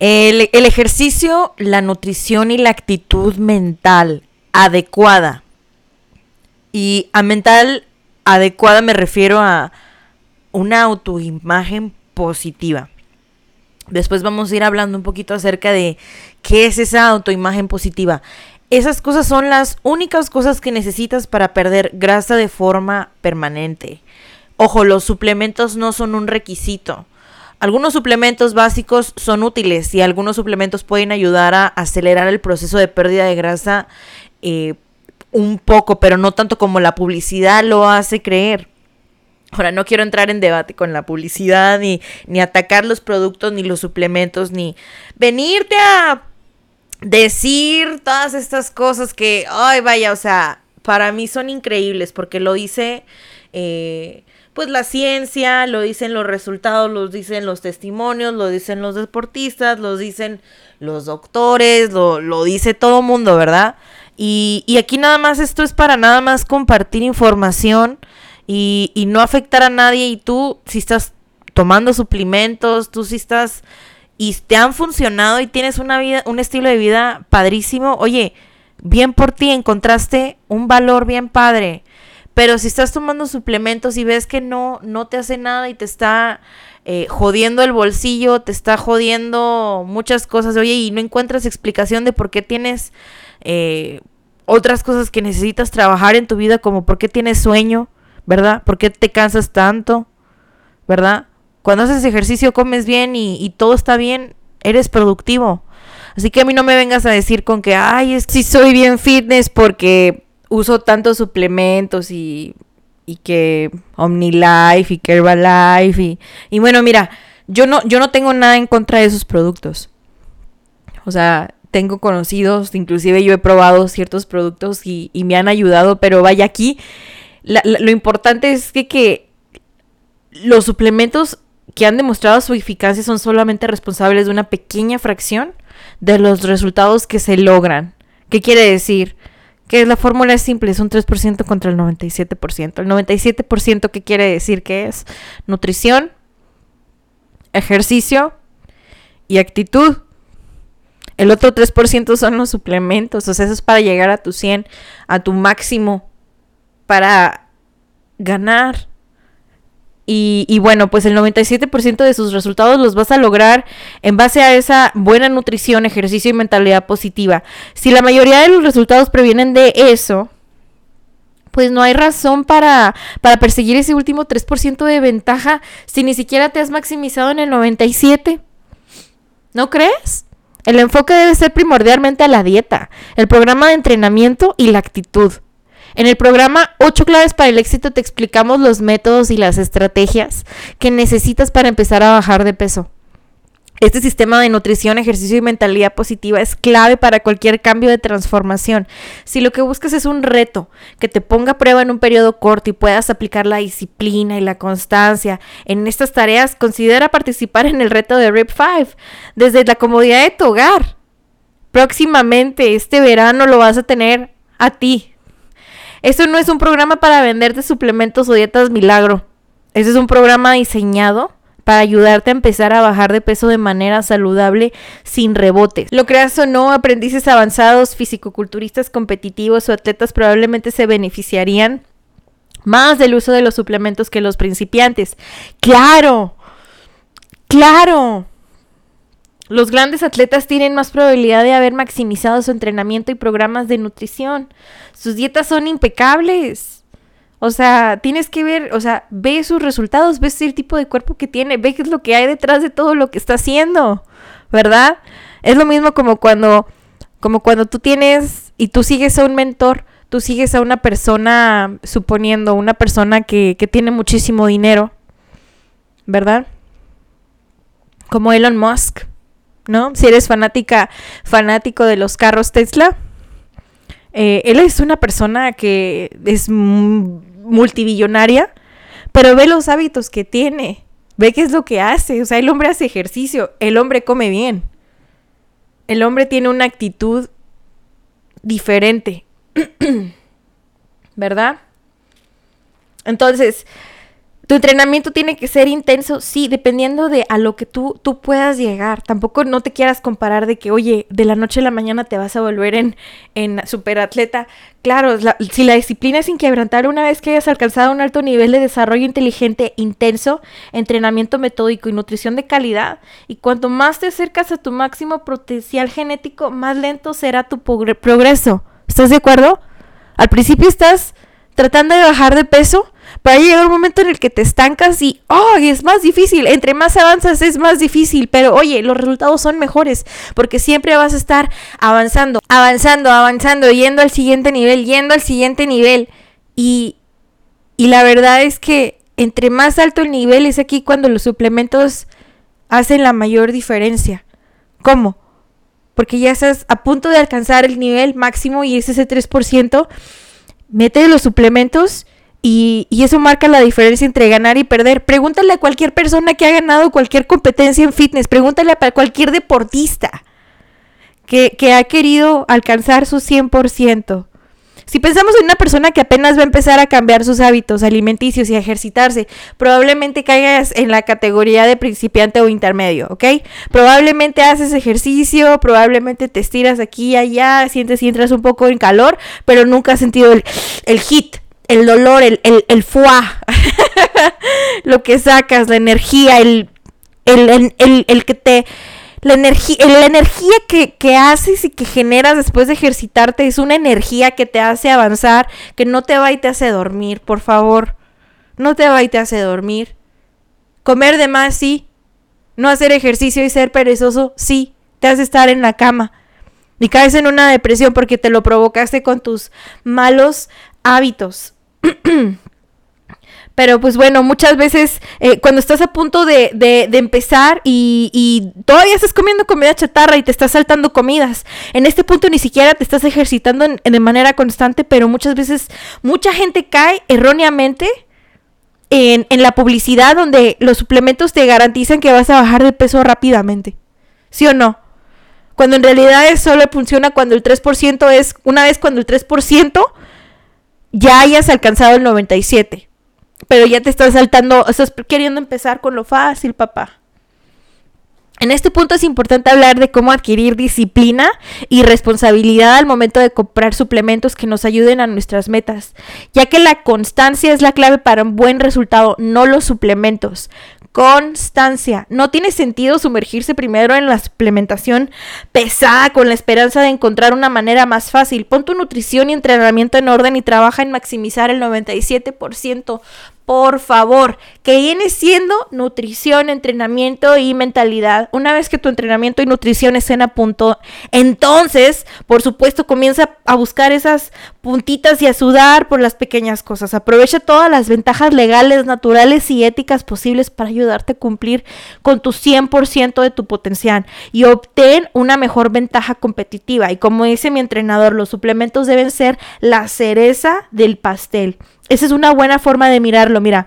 El, ejercicio, la nutrición y la actitud mental adecuada. Y a mental adecuada me refiero a una autoimagen positiva. Después vamos a ir hablando un poquito acerca de qué es esa autoimagen positiva. Esas cosas son las únicas cosas que necesitas para perder grasa de forma permanente. Ojo, los suplementos no son un requisito. Algunos suplementos básicos son útiles y algunos suplementos pueden ayudar a acelerar el proceso de pérdida de grasa eh, un poco, pero no tanto como la publicidad lo hace creer. Ahora, no quiero entrar en debate con la publicidad, ni, ni atacar los productos, ni los suplementos, ni venirte a decir todas estas cosas que, ay, vaya, o sea, para mí son increíbles porque lo dice, eh, pues la ciencia, lo dicen los resultados, lo dicen los testimonios, lo dicen los deportistas, lo dicen los doctores, lo, lo dice todo mundo, ¿verdad? Y, y, aquí nada más esto es para nada más compartir información y, y no afectar a nadie y tú si estás tomando suplementos, tú si estás y te han funcionado y tienes una vida, un estilo de vida padrísimo, oye, bien por ti, encontraste un valor bien padre. Pero si estás tomando suplementos y ves que no, no te hace nada y te está eh, jodiendo el bolsillo, te está jodiendo muchas cosas, oye, y no encuentras explicación de por qué tienes eh, otras cosas que necesitas trabajar en tu vida, como por qué tienes sueño, ¿verdad? ¿Por qué te cansas tanto? ¿Verdad? Cuando haces ejercicio, comes bien y, todo está bien, eres productivo. Así que a mí no me vengas a decir con que, ay, es que soy bien fitness porque uso tantos suplementos y, y que OmniLife y que Herbalife y, y bueno, mira, yo no, yo no tengo nada en contra de esos productos. O sea, tengo conocidos, inclusive yo he probado ciertos productos y, y me han ayudado, pero vaya aquí, lo importante es que, que los suplementos que han demostrado su eficacia son solamente responsables de una pequeña fracción de los resultados que se logran. ¿Qué quiere decir? Que la fórmula es simple, es un 3% contra el 97%. El 97% ¿qué quiere decir que es? Nutrición, ejercicio y actitud. El otro 3% son los suplementos, o sea, eso es para llegar a tu 100, a tu máximo, para ganar y, bueno, pues el 97% de sus resultados los vas a lograr en base a esa buena nutrición, ejercicio y mentalidad positiva. Si la mayoría de los resultados previenen de eso, pues no hay razón para, para perseguir ese último 3% de ventaja si ni siquiera te has maximizado en el 97%. ¿No crees? El enfoque debe ser primordialmente a la dieta, el programa de entrenamiento y la actitud. En el programa 8 claves para el éxito te explicamos los métodos y las estrategias que necesitas para empezar a bajar de peso. Este sistema de nutrición, ejercicio y mentalidad positiva es clave para cualquier cambio de transformación. Si lo que buscas es un reto que te ponga a prueba en un periodo corto y puedas aplicar la disciplina y la constancia en estas tareas, considera participar en el reto de RIP 5 desde la comodidad de tu hogar. Próximamente, este verano lo vas a tener a ti, esto no es un programa para venderte suplementos o dietas milagro. Este es un programa diseñado para ayudarte a empezar a bajar de peso de manera saludable sin rebotes. Lo creas o no, aprendices avanzados, fisicoculturistas competitivos o atletas probablemente se beneficiarían más del uso de los suplementos que los principiantes. Claro, claro. Los grandes atletas tienen más probabilidad de haber maximizado su entrenamiento y programas de nutrición. Sus dietas son impecables. O sea, tienes que ver, o sea, ve sus resultados, ves el tipo de cuerpo que tiene, ve lo que hay detrás de todo lo que está haciendo, ¿verdad? Es lo mismo como cuando, como cuando tú tienes y tú sigues a un mentor, tú sigues a una persona, suponiendo, una persona que, que tiene muchísimo dinero, ¿verdad? Como Elon Musk. ¿No? Si eres fanática, fanático de los carros Tesla, eh, él es una persona que es multibillonaria, pero ve los hábitos que tiene, ve qué es lo que hace, o sea, el hombre hace ejercicio, el hombre come bien, el hombre tiene una actitud diferente, ¿verdad? Entonces, tu entrenamiento tiene que ser intenso, sí, dependiendo de a lo que tú, tú puedas llegar. Tampoco no te quieras comparar de que, oye, de la noche a la mañana te vas a volver en, en superatleta. Claro, si la disciplina es inquebrantable una vez que hayas alcanzado un alto nivel de desarrollo inteligente intenso, entrenamiento metódico y nutrición de calidad, y cuanto más te acercas a tu máximo potencial genético, más lento será tu progreso. ¿Estás de acuerdo? Al principio estás tratando de bajar de peso, para llegar un momento en el que te estancas y, oh, es más difícil. Entre más avanzas es más difícil, pero oye, los resultados son mejores porque siempre vas a estar avanzando, avanzando, avanzando, yendo al siguiente nivel, yendo al siguiente nivel. Y, y la verdad es que entre más alto el nivel es aquí cuando los suplementos hacen la mayor diferencia. ¿Cómo? Porque ya estás a punto de alcanzar el nivel máximo y es ese 3%. Mete los suplementos y, eso marca la diferencia entre ganar y perder. Pregúntale a cualquier persona que ha ganado cualquier competencia en fitness. Pregúntale a cualquier deportista que, que ha querido alcanzar su 100%. Si pensamos en una persona que apenas va a empezar a cambiar sus hábitos alimenticios y a ejercitarse, probablemente caigas en la categoría de principiante o intermedio, ¿ok? Probablemente haces ejercicio, probablemente te estiras aquí y allá, sientes y entras un poco en calor, pero nunca has sentido el, el hit, el dolor, el, el, el lo que sacas, la energía, el, el, el que te... La, energía la energía que, que, haces y que generas después de ejercitarte es una energía que te hace avanzar, que no te va y te hace dormir, por favor. No te va y te hace dormir. Comer de más, sí. No hacer ejercicio y ser perezoso, sí. Te hace estar en la cama. Y caes en una depresión porque te lo provocaste con tus malos hábitos. Pero pues bueno, muchas veces eh, cuando estás a punto de, empezar y, todavía estás comiendo comida chatarra y te estás saltando comidas, en este punto ni siquiera te estás ejercitando de manera constante, pero muchas veces mucha gente cae erróneamente en, en la publicidad donde los suplementos te garantizan que vas a bajar de peso rápidamente. ¿Sí o no? Cuando en realidad eso solo funciona cuando el 3% es, una vez cuando el 3% ya hayas alcanzado el 97. Pero ya te estás saltando, estás queriendo empezar con lo fácil, papá. En este punto es importante hablar de cómo adquirir disciplina y responsabilidad al momento de comprar suplementos que nos ayuden a nuestras metas, ya que la constancia es la clave para un buen resultado, no los suplementos constancia. No tiene sentido sumergirse primero en la suplementación pesada con la esperanza de encontrar una manera más fácil. Pon tu nutrición y entrenamiento en orden y trabaja en maximizar el 97% por favor, que viene siendo nutrición, entrenamiento y mentalidad. Una vez que tu entrenamiento y nutrición estén a punto, entonces, por supuesto, comienza a buscar esas puntitas y a sudar por las pequeñas cosas. Aprovecha todas las ventajas legales, naturales y éticas posibles para ayudarte a cumplir con tu 100% de tu potencial y obtén una mejor ventaja competitiva. Y como dice mi entrenador, los suplementos deben ser la cereza del pastel. Esa es una buena forma de mirarlo. Mira,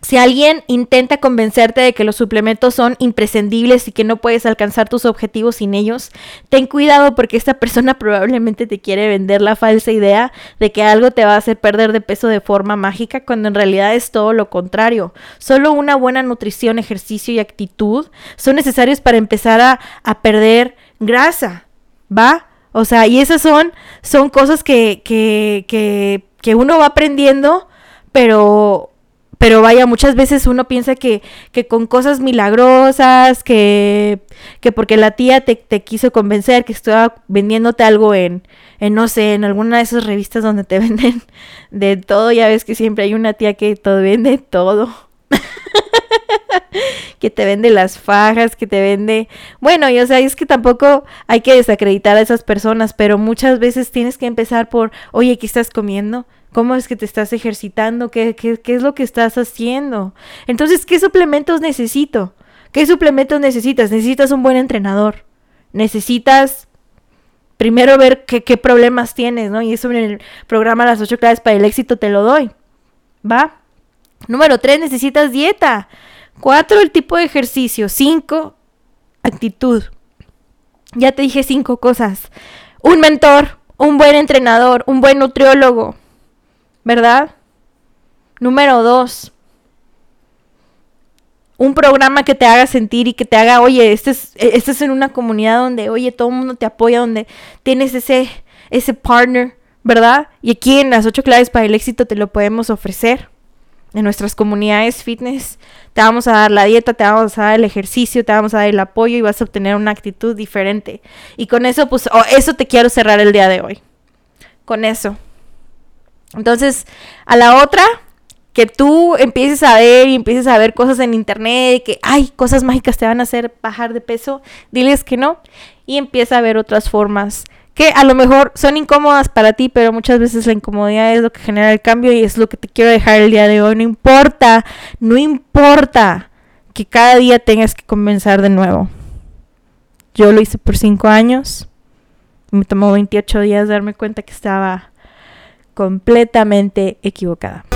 si alguien intenta convencerte de que los suplementos son imprescindibles y que no puedes alcanzar tus objetivos sin ellos, ten cuidado porque esta persona probablemente te quiere vender la falsa idea de que algo te va a hacer perder de peso de forma mágica cuando en realidad es todo lo contrario. Solo una buena nutrición, ejercicio y actitud son necesarios para empezar a, a perder grasa, ¿va? O sea, y esas son, son cosas que, que, que que uno va aprendiendo, pero, pero vaya, muchas veces uno piensa que, que con cosas milagrosas, que, que porque la tía te, te, quiso convencer, que estaba vendiéndote algo en, en, no sé, en alguna de esas revistas donde te venden de todo, ya ves que siempre hay una tía que todo vende todo. que te vende las fajas, que te vende... Bueno, y o sea, es que tampoco hay que desacreditar a esas personas, pero muchas veces tienes que empezar por, oye, ¿qué estás comiendo? ¿Cómo es que te estás ejercitando? ¿Qué, qué, qué es lo que estás haciendo? Entonces, ¿qué suplementos necesito? ¿Qué suplementos necesitas? Necesitas un buen entrenador. Necesitas primero ver qué, qué problemas tienes, ¿no? Y eso en el programa Las ocho claves para el éxito te lo doy. ¿Va? Número tres, necesitas dieta. Cuatro, el tipo de ejercicio. Cinco, actitud. Ya te dije cinco cosas. Un mentor, un buen entrenador, un buen nutriólogo. ¿Verdad? Número dos, un programa que te haga sentir y que te haga, oye, este es, este es en una comunidad donde, oye, todo el mundo te apoya, donde tienes ese, ese partner, ¿verdad? Y aquí en las ocho claves para el éxito te lo podemos ofrecer. En nuestras comunidades fitness te vamos a dar la dieta, te vamos a dar el ejercicio, te vamos a dar el apoyo y vas a obtener una actitud diferente. Y con eso, pues, oh, eso te quiero cerrar el día de hoy. Con eso. Entonces, a la otra, que tú empieces a ver y empieces a ver cosas en internet, que hay cosas mágicas te van a hacer bajar de peso, diles que no y empieza a ver otras formas que a lo mejor son incómodas para ti, pero muchas veces la incomodidad es lo que genera el cambio y es lo que te quiero dejar el día de hoy. No importa, no importa que cada día tengas que comenzar de nuevo. Yo lo hice por cinco años. Me tomó 28 días darme cuenta que estaba completamente equivocada.